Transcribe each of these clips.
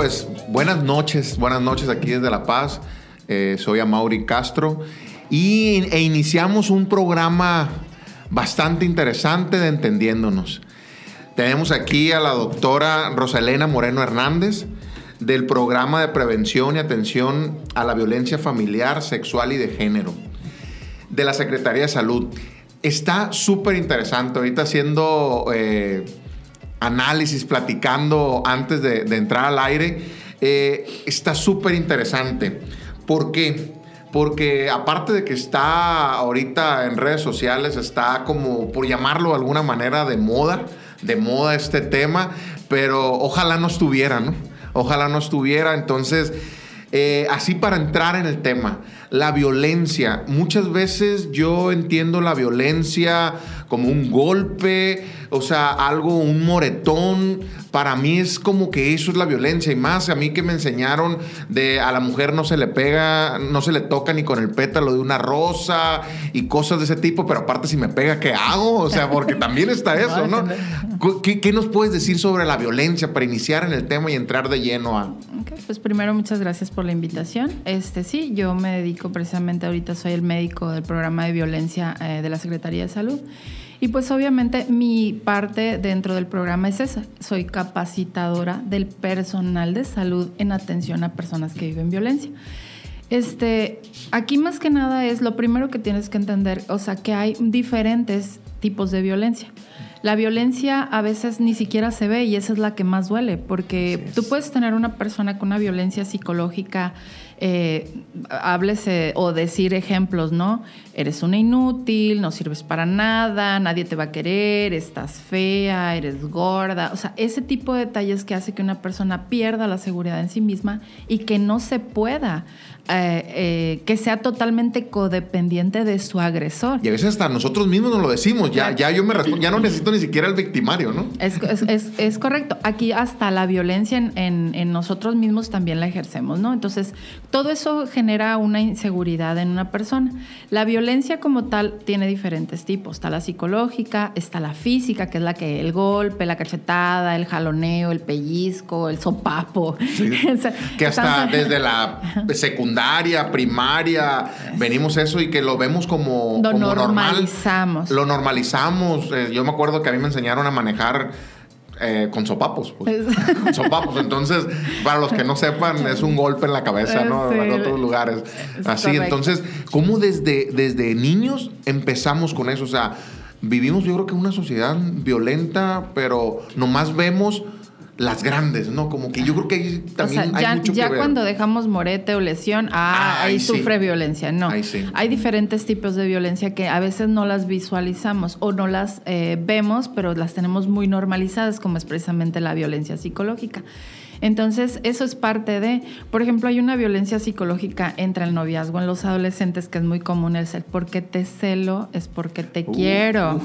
pues buenas noches, buenas noches aquí desde La Paz. Eh, soy Amaury Castro y, e iniciamos un programa bastante interesante de Entendiéndonos. Tenemos aquí a la doctora Rosalena Moreno Hernández del programa de prevención y atención a la violencia familiar, sexual y de género de la Secretaría de Salud. Está súper interesante ahorita haciendo eh, análisis, platicando antes de, entrar al aire. Eh, está súper interesante. ¿Por qué? Porque aparte de que está ahorita en redes sociales, está como, por llamarlo de alguna manera, de moda, de moda este tema, pero ojalá no estuviera, ¿no? Ojalá no estuviera. Entonces, eh, así para entrar en el tema, la violencia. Muchas veces yo entiendo la violencia como un golpe, o sea, algo, un moretón. Para mí es como que eso es la violencia. Y más a mí que me enseñaron de a la mujer no se le pega, no se le toca ni con el pétalo de una rosa y cosas de ese tipo. Pero aparte, si me pega, ¿qué hago? O sea, porque también está eso, ¿no? ¿Qué, nos puedes decir sobre la violencia para iniciar en el tema y entrar de lleno a. pues primero, muchas gracias por la invitación. Este sí, yo me dedico precisamente ahorita, soy el médico del programa de violencia eh, de la Secretaría de Salud. Y pues obviamente mi parte dentro del programa es esa. Soy capacitadora del personal de salud en atención a personas que viven violencia. Este, aquí más que nada es lo primero que tienes que entender, o sea, que hay diferentes tipos de violencia. La violencia a veces ni siquiera se ve y esa es la que más duele, porque tú puedes tener una persona con una violencia psicológica eh, háblese o decir ejemplos, ¿no? Eres una inútil, no sirves para nada, nadie te va a querer, estás fea, eres gorda. O sea, ese tipo de detalles que hace que una persona pierda la seguridad en sí misma y que no se pueda eh, eh, que sea totalmente codependiente de su agresor. Y a veces hasta nosotros mismos nos lo decimos, ya, ya yo me ya no necesito ni siquiera el victimario, ¿no? Es, correcto. Aquí hasta la violencia en, nosotros mismos también la ejercemos, ¿no? Entonces, todo eso genera una inseguridad en una persona. La violencia como tal tiene diferentes tipos. Está la psicológica, está la física, que es la que el golpe, la cachetada, el jaloneo, el pellizco, el sopapo. que hasta desde la secundaria primaria, venimos eso y que lo vemos como, lo normalizamos. Lo normalizamos. Eh, yo me acuerdo que a mí me enseñaron a manejar eh, con sopapos. Pues. sopapos. Entonces, para los que no sepan, es un golpe en la cabeza, ¿no? En otros lugares. Así, entonces, ¿cómo desde, desde niños empezamos con eso? O sea, vivimos yo creo que una sociedad violenta, pero nomás vemos las grandes, ¿no? Como que yo creo que ahí también ya, hay mucho ya que cuando dejamos morete o lesión, ah, ahí, sufre violencia. No, hay diferentes tipos de violencia que a veces no las visualizamos o no las eh, vemos, pero las tenemos muy normalizadas, como es precisamente la violencia psicológica. Entonces, eso es parte de, por ejemplo, hay una violencia psicológica entre el noviazgo en los adolescentes que es muy común, el ser porque te celo es porque te quiero.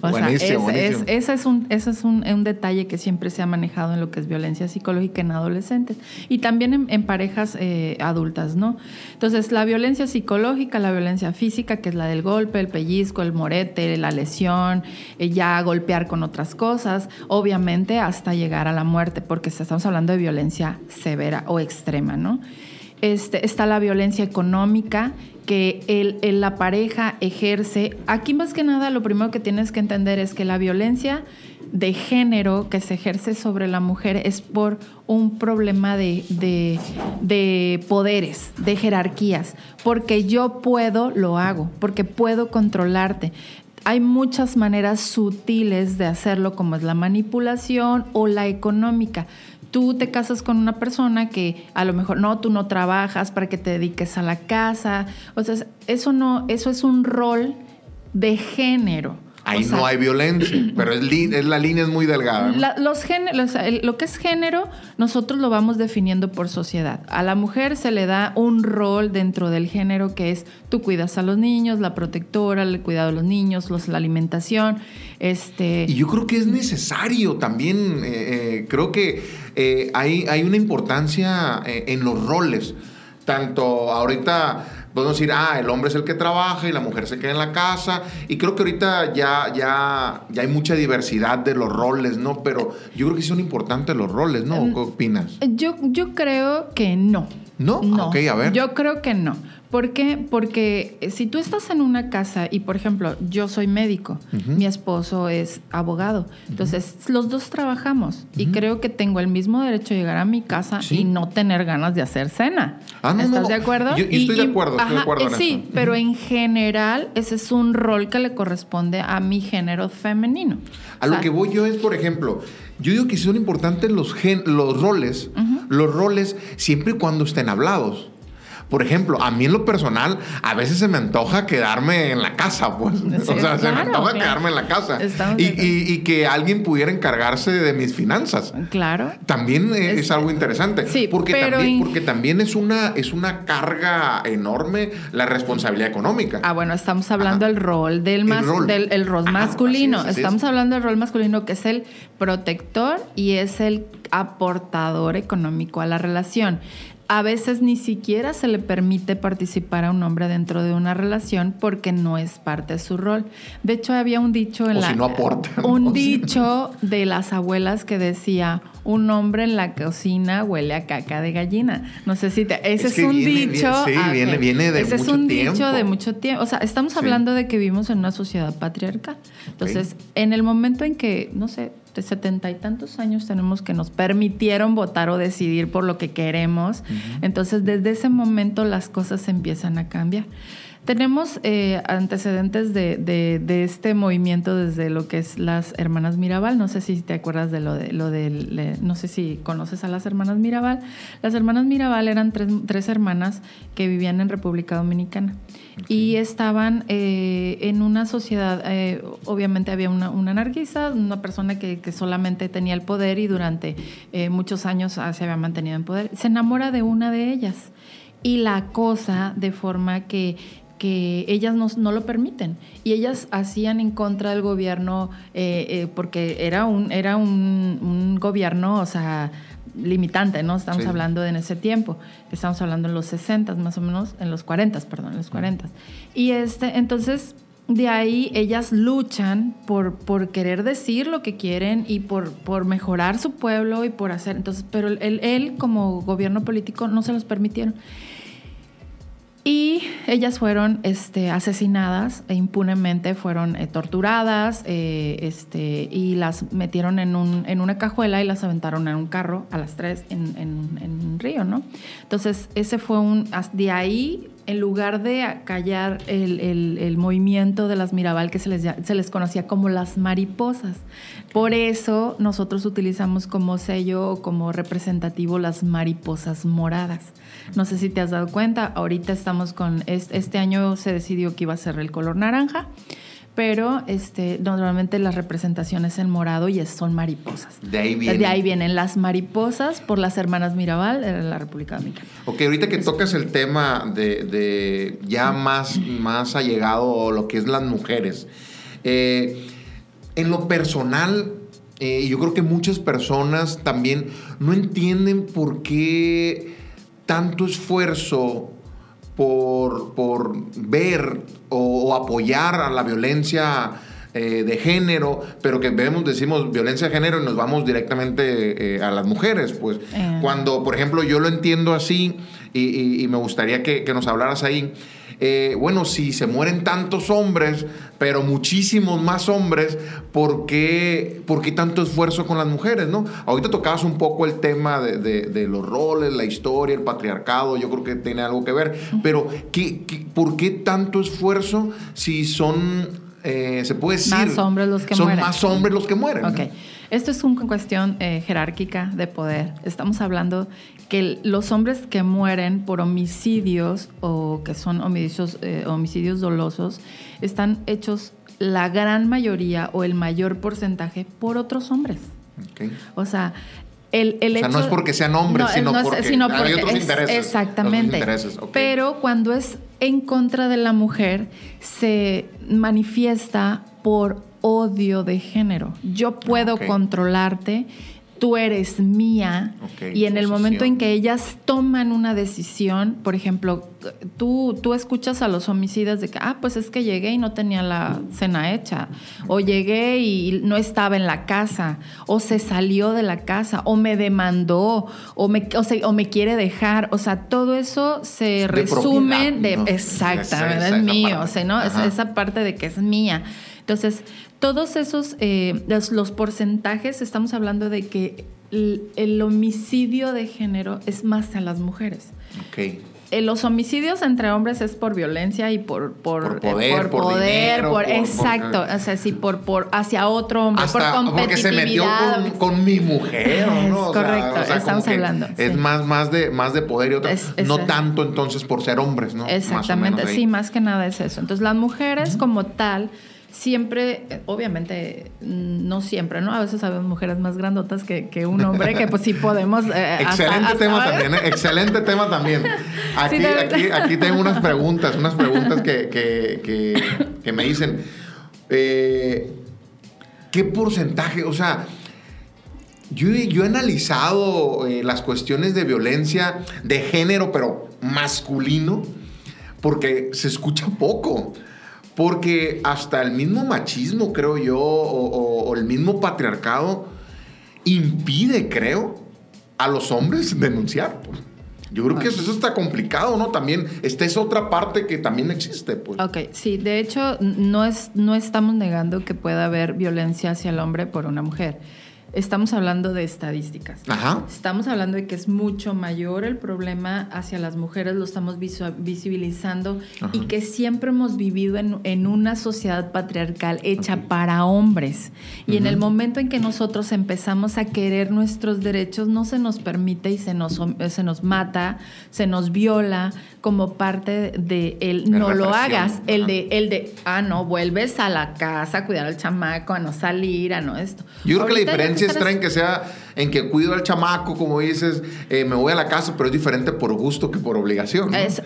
O sea, es, ese es, un, ese es un, detalle que siempre se ha manejado en lo que es violencia psicológica en adolescentes y también en, parejas eh, adultas, ¿no? Entonces, la violencia psicológica, la violencia física, que es la del golpe, el pellizco, el morete, la lesión, eh, ya golpear con otras cosas, obviamente hasta llegar a la muerte, porque estamos hablando de violencia severa o extrema, ¿no? Este, está la violencia económica, que el, la pareja ejerce. Aquí más que nada lo primero que tienes que entender es que la violencia de género que se ejerce sobre la mujer es por un problema de, de, poderes, de jerarquías. Porque yo puedo, lo hago, porque puedo controlarte hay muchas maneras sutiles de hacerlo, como es la manipulación o la económica tú te casas con una persona que a lo mejor no, tú no trabajas para que te dediques a la casa. O sea, eso no, eso es un rol de género. Ahí no hay violencia, pero es, la línea es muy delgada. los géneros, lo que es género, nosotros lo vamos definiendo por sociedad. A la mujer se le da un rol dentro del género que es tú cuidas a los niños, la protectora, el cuidado de los niños, los, la alimentación. Este... Y yo creo que es necesario también, eh, eh, creo que eh, hay, hay una importancia en los roles tanto ahorita Podemos decir, ah, el hombre es el que trabaja y la mujer se queda en la casa. Y creo que ahorita ya, ya, ya hay mucha diversidad de los roles, ¿no? Pero yo creo que son importantes los roles, ¿no? ¿Qué opinas? Yo, yo creo que no. ¿No? No. Ok, a ver. Yo creo que no. ¿Por qué? Porque si tú estás en una casa y, por ejemplo, yo soy médico, mi esposo es abogado, entonces los dos trabajamos y creo que tengo el mismo derecho a llegar a mi casa y no tener ganas de hacer cena. Ah, ¿Estás de acuerdo? Yo, estoy de acuerdo, estoy de acuerdo. Eh, sí, pero en general ese es un rol que le corresponde a mi género femenino. A lo que voy yo es, por ejemplo, yo digo que son importantes los, los roles, los roles siempre y cuando estén hablados. Por ejemplo, a mí en lo personal, a veces se me antoja quedarme en la casa, pues. o sea, se me antoja quedarme en la casa. Y, que alguien pudiera encargarse de mis finanzas. Claro. También es, algo interesante. Sí, porque, también, porque también es una, es una carga enorme la responsabilidad económica. Ah, bueno, estamos hablando del rol del, rol. del el rol masculino. estamos hablando del rol masculino que es el protector y es el aportador económico a la relación a veces ni siquiera se le permite participar a un hombre dentro de una relación porque no es parte de su rol. De hecho, había un dicho en o la si no aporta, un dicho de las abuelas que decía un hombre en la cocina huele a caca de gallina. No sé si te, ese es, un dicho. sí, viene, viene de ese es un dicho de mucho tiempo. O sea, estamos hablando de que vivimos en una sociedad patriarcal. Entonces, en el momento en que, no sé, de setenta y tantos años tenemos que nos permitieron votar o decidir por lo que queremos. Entonces, desde ese momento las cosas empiezan a cambiar. Tenemos eh, antecedentes de, este movimiento desde lo que es las hermanas Mirabal. No sé si te acuerdas de lo de lo de, no sé si conoces a las hermanas Mirabal. Las hermanas Mirabal eran tres, hermanas que vivían en República Dominicana y estaban eh, en una sociedad. Eh, obviamente había una, anarquista, una persona que, solamente tenía el poder y durante muchos años se había mantenido en poder. Se enamora de una de ellas y la cosa de forma que que ellas no, lo permiten. Y ellas hacían en contra del gobierno, eh, eh, porque era un, era un, gobierno, o sea, limitante, ¿no? Estamos hablando de en ese tiempo, estamos hablando en los 60 más o menos, en los 40, perdón, en los 40. Y este, entonces, de ahí ellas luchan por, por querer decir lo que quieren y por, por mejorar su pueblo y por hacer, entonces, pero él, él como gobierno político no se los permitieron. Y ellas fueron este, asesinadas e impunemente fueron eh, torturadas eh, este, y las metieron en, un, en, una cajuela y las aventaron en un carro a las tres en, un río, ¿no? Entonces, ese fue un... De ahí, en lugar de callar el, movimiento de las Mirabal, que se les, se les conocía como las mariposas. Por eso nosotros utilizamos como sello o como representativo las mariposas moradas no sé si te has dado cuenta, ahorita estamos con, este año se decidió que iba a ser el color naranja, pero este, normalmente las representaciones en morado y son mariposas. De ahí vienen. De ahí vienen las mariposas por las hermanas Mirabal en la República Dominicana. Ok, ahorita que tocas el tema de, ya más, más allegado lo que es las mujeres. Eh, en lo personal, eh, yo creo que muchas personas también no entienden por qué tanto esfuerzo por, por ver o, apoyar a la violencia eh, de género, pero que vemos, decimos violencia de género y nos vamos directamente eh, a las mujeres. Pues eh. cuando, por ejemplo, yo lo entiendo así y, me gustaría que, que nos hablaras ahí eh, bueno, si se mueren tantos hombres, pero muchísimos más hombres, ¿por qué, tanto esfuerzo con las mujeres? ¿no? Ahorita tocabas un poco el tema de, los roles, la historia, el patriarcado, yo creo que tiene algo que ver, pero por qué tanto esfuerzo si son, eh, se puede decir, más hombres los que son mueren? más hombres los que mueren. Okay. Esto es una cuestión eh, jerárquica de poder. Estamos hablando que los hombres que mueren por homicidios o que son homicidios, eh, homicidios dolosos están hechos la gran mayoría o el mayor porcentaje por otros hombres. O sea, el, el o sea, no es porque sean hombres, sino, porque hay otros intereses. Exactamente. Pero cuando es en contra de la mujer, se manifiesta por odio de género. Yo puedo controlarte tú eres mía. y en el momento en que ellas toman una decisión, por ejemplo, tú, tú escuchas a los homicidas de que, ah, pues es que llegué y no tenía la cena hecha, o llegué y no estaba en la casa, o se salió de la casa, o me demandó, o me, o, me quiere dejar. O sea, todo eso se resume de, exactamente, es mío, o sea, ¿no? esa parte de que es mía. Entonces, todos esos, eh, los, porcentajes, estamos hablando de que el, homicidio de género es más a las mujeres. Okay. Eh, los homicidios entre hombres es por violencia y por, por, poder, por, poder, exacto, o sea, sí, por, por hacia otro hombre, por competitividad. Porque se metió con, mi mujer, ¿no? correcto, estamos hablando. Es más, más, de, más de poder y otro. no tanto entonces por ser hombres, ¿no? Exactamente, sí, más que nada es eso. Entonces las mujeres como tal siempre, eh, obviamente, mm, no siempre, ¿no? A veces sabemos mujeres más grandotas que, que un hombre, que pues sí podemos... Eh, excelente tema también, ¿eh? excelente tema también. Aquí, aquí, aquí, tengo unas preguntas, unas preguntas que, que, que, me dicen, ¿qué porcentaje? O sea, yo, yo he analizado las cuestiones de violencia de género, pero masculino, porque se escucha poco. Porque hasta el mismo machismo, creo yo, o, el mismo patriarcado, impide, creo, a los hombres denunciar. Pues. Yo creo que eso, está complicado, ¿no? También, esta es otra parte que también existe, pues. Ok, sí, de hecho, no, es, no estamos negando que pueda haber violencia hacia el hombre por una mujer estamos hablando de estadísticas. Estamos hablando de que es mucho mayor el problema hacia las mujeres, lo estamos visibilizando y que siempre hemos vivido en, una sociedad patriarcal hecha para hombres. Y en el momento en que nosotros empezamos a querer nuestros derechos, no se nos permite y se nos, se nos mata, se nos viola como parte de el no lo hagas, el de, el de, ah, no, vuelves a la casa a cuidar al chamaco, a no salir, a no esto. Yo creo que la diferencia traen que sea en que cuido al chamaco, como dices, eh, me voy a la casa, pero es diferente por gusto que por obligación. a eso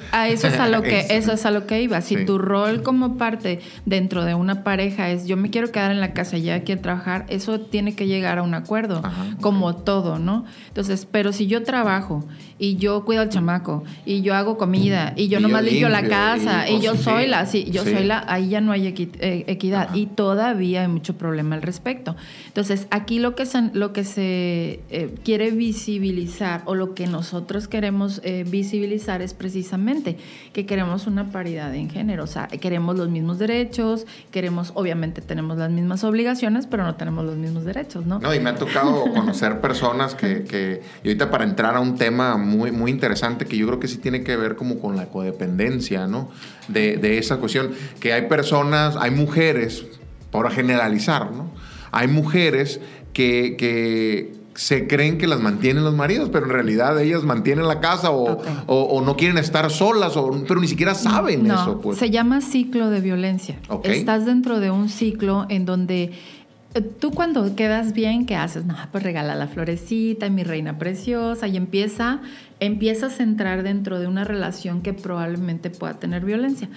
es a lo que, eso es a lo que iba. Si tu rol como parte dentro de una pareja es yo me quiero quedar en la casa y ya quiero trabajar, eso tiene que llegar a un acuerdo, como todo, ¿no? Entonces, pero si yo trabajo y yo cuido al chamaco y yo hago comida y yo nomás limpio la casa y, yo soy la, sí, yo soy la, ahí ya no hay eh, equidad y todavía hay mucho problema al respecto. Entonces, aquí lo que lo que se eh, quiere visibilizar o lo que nosotros queremos eh, visibilizar es precisamente que queremos una paridad en género, o sea, queremos los mismos derechos, queremos, obviamente tenemos las mismas obligaciones, pero no tenemos los mismos derechos, ¿no? No, y me ha tocado conocer personas que, y ahorita para entrar a un tema muy, muy interesante que yo creo que sí tiene que ver como con la codependencia, ¿no? De, de esa cuestión, que hay personas, hay mujeres, por generalizar, ¿no? Hay mujeres que, se creen que las mantienen los maridos, pero en realidad ellas mantienen la casa o, no quieren estar solas, o, pero ni siquiera saben eso. Pues. Se llama ciclo de violencia. Estás dentro de un ciclo en donde eh, tú cuando quedas bien, ¿qué haces? No, pues regala la florecita, mi reina preciosa, y empieza, empiezas a entrar dentro de una relación que probablemente pueda tener violencia.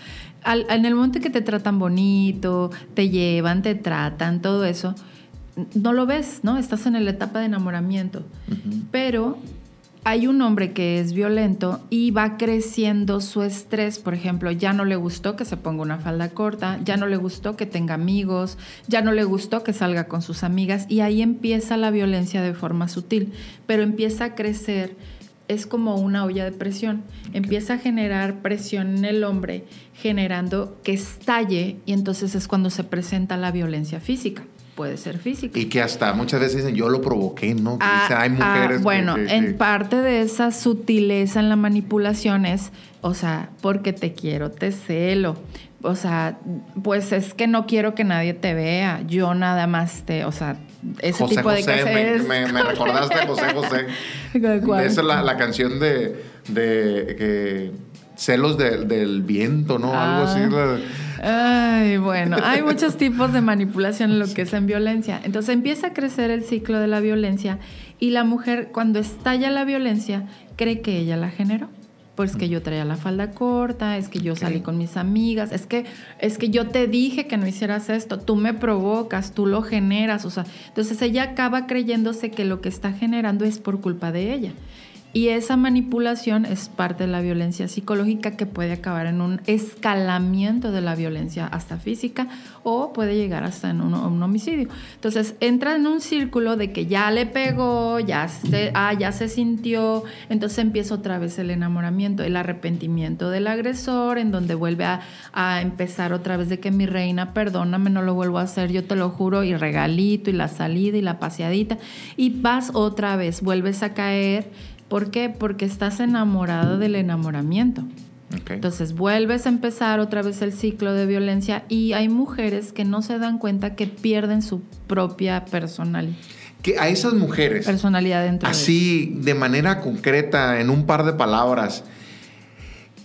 en el momento que te tratan bonito, te llevan, te tratan, todo eso, no lo ves, ¿no? Estás en la etapa de enamoramiento. Pero hay un hombre que es violento y va creciendo su estrés, por ejemplo, ya no le gustó que se ponga una falda corta, ya no le gustó que tenga amigos, ya no le gustó que salga con sus amigas y ahí empieza la violencia de forma sutil, pero empieza a crecer, es como una olla de presión, empieza a generar presión en el hombre, generando que estalle y entonces es cuando se presenta la violencia física puede ser física. Y que hasta muchas veces dicen, yo lo provoqué, ¿no? Ah, hay ah, mujeres. bueno, en parte de esa sutileza en la manipulación es, o sea, porque te quiero, te celo. O sea, pues es que no quiero que nadie te vea. Yo nada más te, o sea, ese tipo de cosas. Me, me, recordaste a José José. Esa es la, la canción de, de que celos del viento, ¿no? Algo así. Ay, bueno, hay muchos tipos de manipulación en lo que es en violencia. Entonces empieza a crecer el ciclo de la violencia y la mujer cuando estalla la violencia cree que ella la generó. Pues que yo traía la falda corta, es que yo salí con mis amigas, es que, es que yo te dije que no hicieras esto, tú me provocas, tú lo generas, o sea, entonces ella acaba creyéndose que lo que está generando es por culpa de ella. Y esa manipulación es parte de la violencia psicológica que puede acabar en un escalamiento de la violencia hasta física o puede llegar hasta en un, homicidio. Entonces entra en un círculo de que ya le pegó, ya se, ah, ya se sintió, entonces empieza otra vez el enamoramiento, el arrepentimiento del agresor, en donde vuelve a, a empezar otra vez de que mi reina, perdóname, no lo vuelvo a hacer, yo te lo juro, y regalito y la salida y la paseadita, y vas otra vez, vuelves a caer ¿Por qué? Porque estás enamorado del enamoramiento. Entonces vuelves a empezar otra vez el ciclo de violencia y hay mujeres que no se dan cuenta que pierden su propia personalidad. Que a esas mujeres. Personalidad dentro Así, de, de manera concreta, en un par de palabras,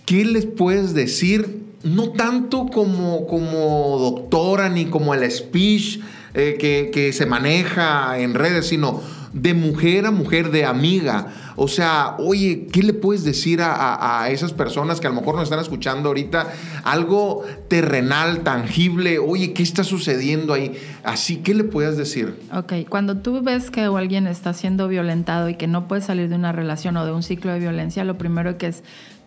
¿qué les puedes decir? No tanto como, como doctora ni como el speech eh, que, que se maneja en redes, sino de mujer a mujer, de amiga. O sea, oye, ¿qué le puedes decir a, esas personas que a lo mejor nos están escuchando ahorita? Algo terrenal, tangible. Oye, ¿qué está sucediendo ahí? Así, ¿qué le puedes decir? Ok, cuando tú ves que alguien está siendo violentado y que no puede salir de una relación o de un ciclo de violencia, lo primero que es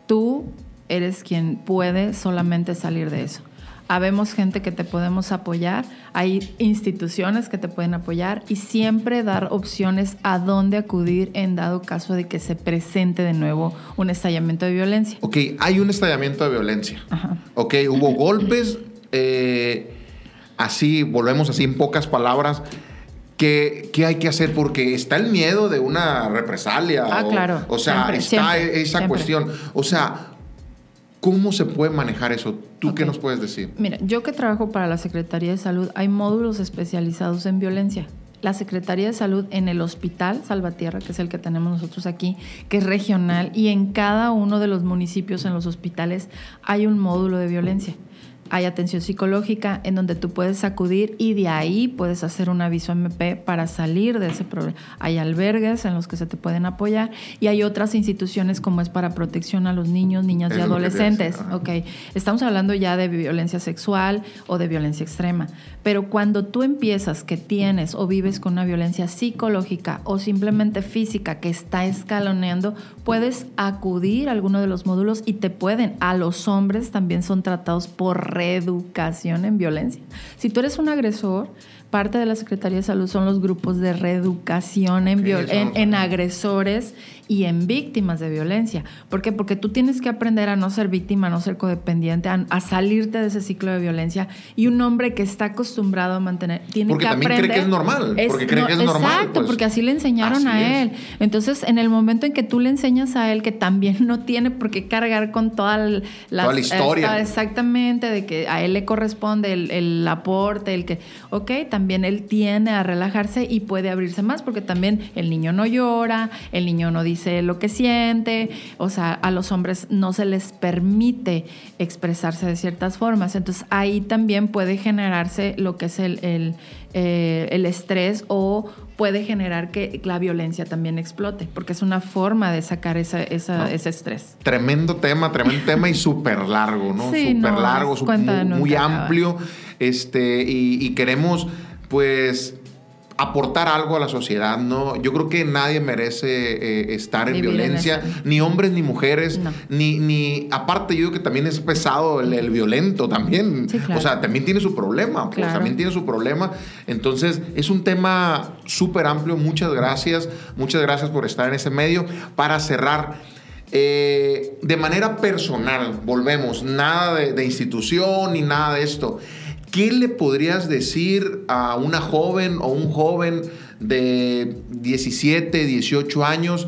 tú eres quien puede solamente salir de eso habemos gente que te podemos apoyar, hay instituciones que te pueden apoyar y siempre dar opciones a dónde acudir en dado caso de que se presente de nuevo un estallamiento de violencia. Ok, hay un estallamiento de violencia. Ajá. Ok, hubo golpes, eh, así, volvemos así en pocas palabras. ¿Qué, hay que hacer? Porque está el miedo de una represalia. Ah, claro. O sea, está esa cuestión. O sea, ¿Cómo se puede manejar eso? ¿Tú qué nos puedes decir? Mira, yo que trabajo para la Secretaría de Salud, hay módulos especializados en violencia. La Secretaría de Salud en el Hospital Salvatierra, que es el que tenemos nosotros aquí, que es regional, y en cada uno de los municipios en los hospitales hay un módulo de violencia hay atención psicológica en donde tú puedes acudir y de ahí puedes hacer un aviso MP para salir de ese problema. Hay albergues en los que se te pueden apoyar y hay otras instituciones como es para protección a los niños, niñas y adolescentes. Ok, estamos hablando ya de violencia sexual o de violencia extrema, pero cuando tú empiezas que tienes o vives con una violencia psicológica o simplemente física que está escaloneando, puedes acudir a alguno de los módulos y te pueden. A los hombres también son tratados por reeducación en violencia. Si tú eres un agresor, parte de la Secretaría de Salud son los grupos de reeducación en, en, agresores y en víctimas de violencia. ¿Por qué? Porque tú tienes que aprender a no ser víctima, a no ser codependiente, a, salirte de ese ciclo de violencia. Y un hombre que está acostumbrado a mantener, tiene que aprender. Porque cree que es normal. porque cree que es exacto, normal. Exacto, pues. porque así le enseñaron a él. Entonces, en el momento en que tú le enseñas a él que también no tiene por qué cargar con toda la, toda la historia. exactamente, de que a él le corresponde el, el aporte, el que, ok, también él tiene a relajarse y puede abrirse más, porque también el niño no llora, el niño no dice lo que siente, o sea, a los hombres no se les permite expresarse de ciertas formas. Entonces ahí también puede generarse lo que es el, el, eh, estrés o puede generar que la violencia también explote, porque es una forma de sacar esa, ese estrés. Tremendo tema, tremendo tema y súper largo, ¿no? súper largo, muy, amplio. Este, y, y queremos, pues, aportar algo a la sociedad, ¿no? Yo creo que nadie merece eh, estar en violencia, ni hombres ni mujeres, ni, ni, aparte yo digo que también es pesado el, violento también, o sea, también tiene su problema, pues también tiene su problema, entonces es un tema súper amplio, muchas gracias, muchas gracias por estar en ese medio, para cerrar, eh, de manera personal, volvemos, nada de, de institución ni nada de esto. ¿Qué le podrías decir a una joven o un joven de 17, 18 años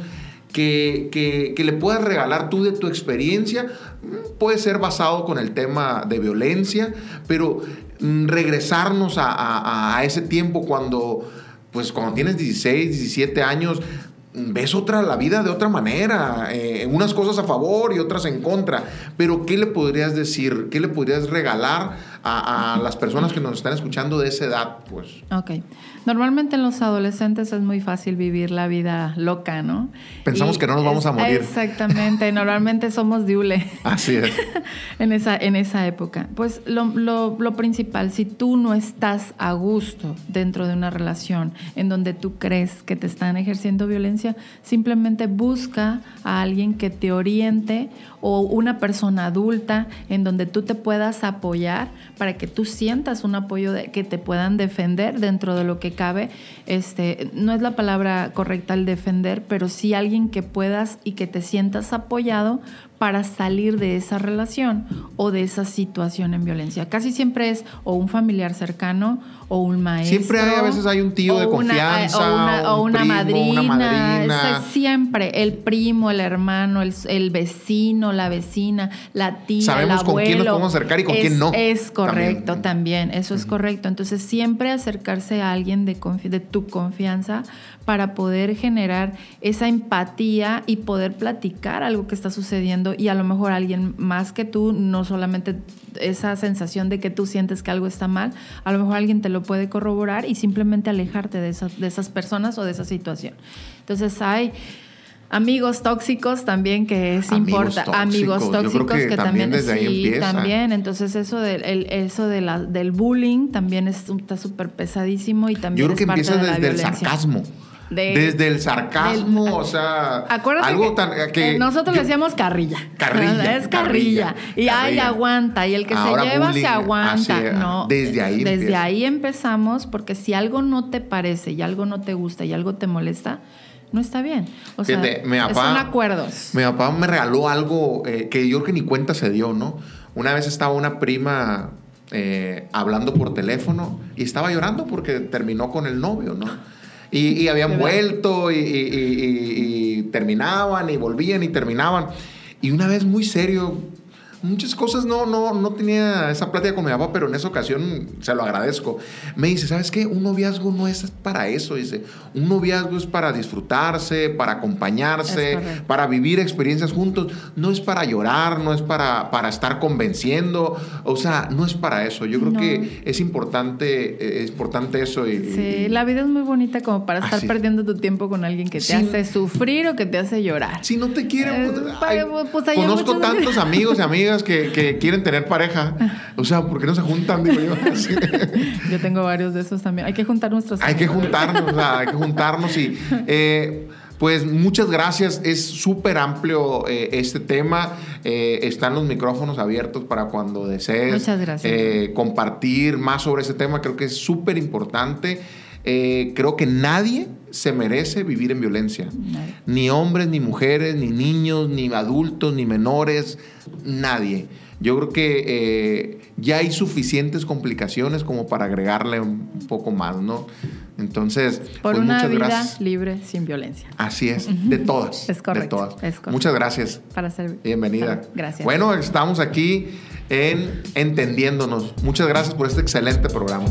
que, le puedas regalar tú de tu experiencia? Mm, puede ser basado con el tema de violencia, pero mm, regresarnos a, ese tiempo cuando, pues cuando tienes 16, 17 años, ves otra la vida de otra manera, eh, unas cosas a favor y otras en contra. Pero ¿qué le podrías decir? ¿Qué le podrías regalar a, las personas que nos están escuchando de esa edad, pues. Ok. Normalmente en los adolescentes es muy fácil vivir la vida loca, ¿no? Pensamos que no nos vamos a morir. Exactamente. Normalmente somos diule. Así es. en, esa, en esa época. Pues lo, lo, lo principal, si tú no estás a gusto dentro de una relación en donde tú crees que te están ejerciendo violencia, simplemente busca a alguien que te oriente o una persona adulta en donde tú te puedas apoyar para que tú sientas un apoyo de, que te puedan defender dentro de lo que cabe. Este, no es la palabra correcta el defender, pero sí alguien que puedas y que te sientas apoyado para salir de esa relación o de esa situación en violencia. Casi siempre es o un familiar cercano o un maestro. Siempre hay, a veces hay un tío de confianza. O una, madrina. siempre el primo, el hermano, el, vecino, la vecina, la tía, Sabemos con quién nos podemos acercar y con quién no. Es correcto también, eso es correcto. Entonces siempre acercarse a alguien de, de tu confianza para poder generar esa empatía y poder platicar algo que está sucediendo y a lo mejor alguien más que tú, no solamente esa sensación de que tú sientes que algo está mal, a lo mejor alguien te lo puede corroborar y simplemente alejarte de esas, de esas personas o de esa situación. Entonces hay amigos tóxicos también que es importante amigos tóxicos que, también, desde sí, también. Entonces eso del eso de la, del bullying también está súper pesadísimo y también yo creo que empieza desde el sarcasmo desde el sarcasmo, o sea, algo que, nosotros le decíamos carrilla. Carrilla. Es carrilla. y ahí aguanta. Y el que se lleva se aguanta. no, desde ahí. Desde ahí empezamos, porque si algo no te parece y algo no te gusta y algo te molesta, no está bien. O sea, son acuerdos. Mi papá me regaló algo eh, que yo creo que ni cuenta se dio, ¿no? Una vez estaba una prima eh, hablando por teléfono y estaba llorando porque terminó con el novio, ¿no? Y, habían vuelto y, terminaban y volvían y terminaban. Y una vez muy serio, muchas cosas no, no, no tenía esa plática con mi papá, pero en esa ocasión se lo agradezco. Me dice, ¿sabes qué? Un noviazgo no es para eso, dice. Un noviazgo es para disfrutarse, para acompañarse, para vivir experiencias juntos. No es para llorar, no es para, para estar convenciendo. O sea, no es para eso. Yo creo que es importante, es importante eso. Y, sí, la vida es muy bonita como para estar perdiendo tu tiempo con alguien que te hace sufrir o que te hace llorar. Si no te quieren, eh, pues, pues, conozco tantos amigos y amigas que, quieren tener pareja. O sea, ¿por qué no se juntan? Digo yo. yo tengo varios de esos también. Hay que juntar nuestros. Hay que juntarnos, hay que juntarnos y. Eh, pues muchas gracias, es súper amplio eh, este tema. Eh, están los micrófonos abiertos para cuando desees compartir más sobre ese tema. Creo que es súper importante. Creo que nadie se merece vivir en violencia. Ni hombres, ni mujeres, ni niños, ni adultos, ni menores nadie. Yo creo que eh, ya hay suficientes complicaciones como para agregarle un poco más, ¿no? Entonces, por pues una vida libre sin violencia. Así es, de todas. Es correcto. De todas. Muchas gracias. Para ser. Bienvenida. Gracias. Bueno, estamos aquí en Entendiéndonos. Muchas gracias por este excelente programa.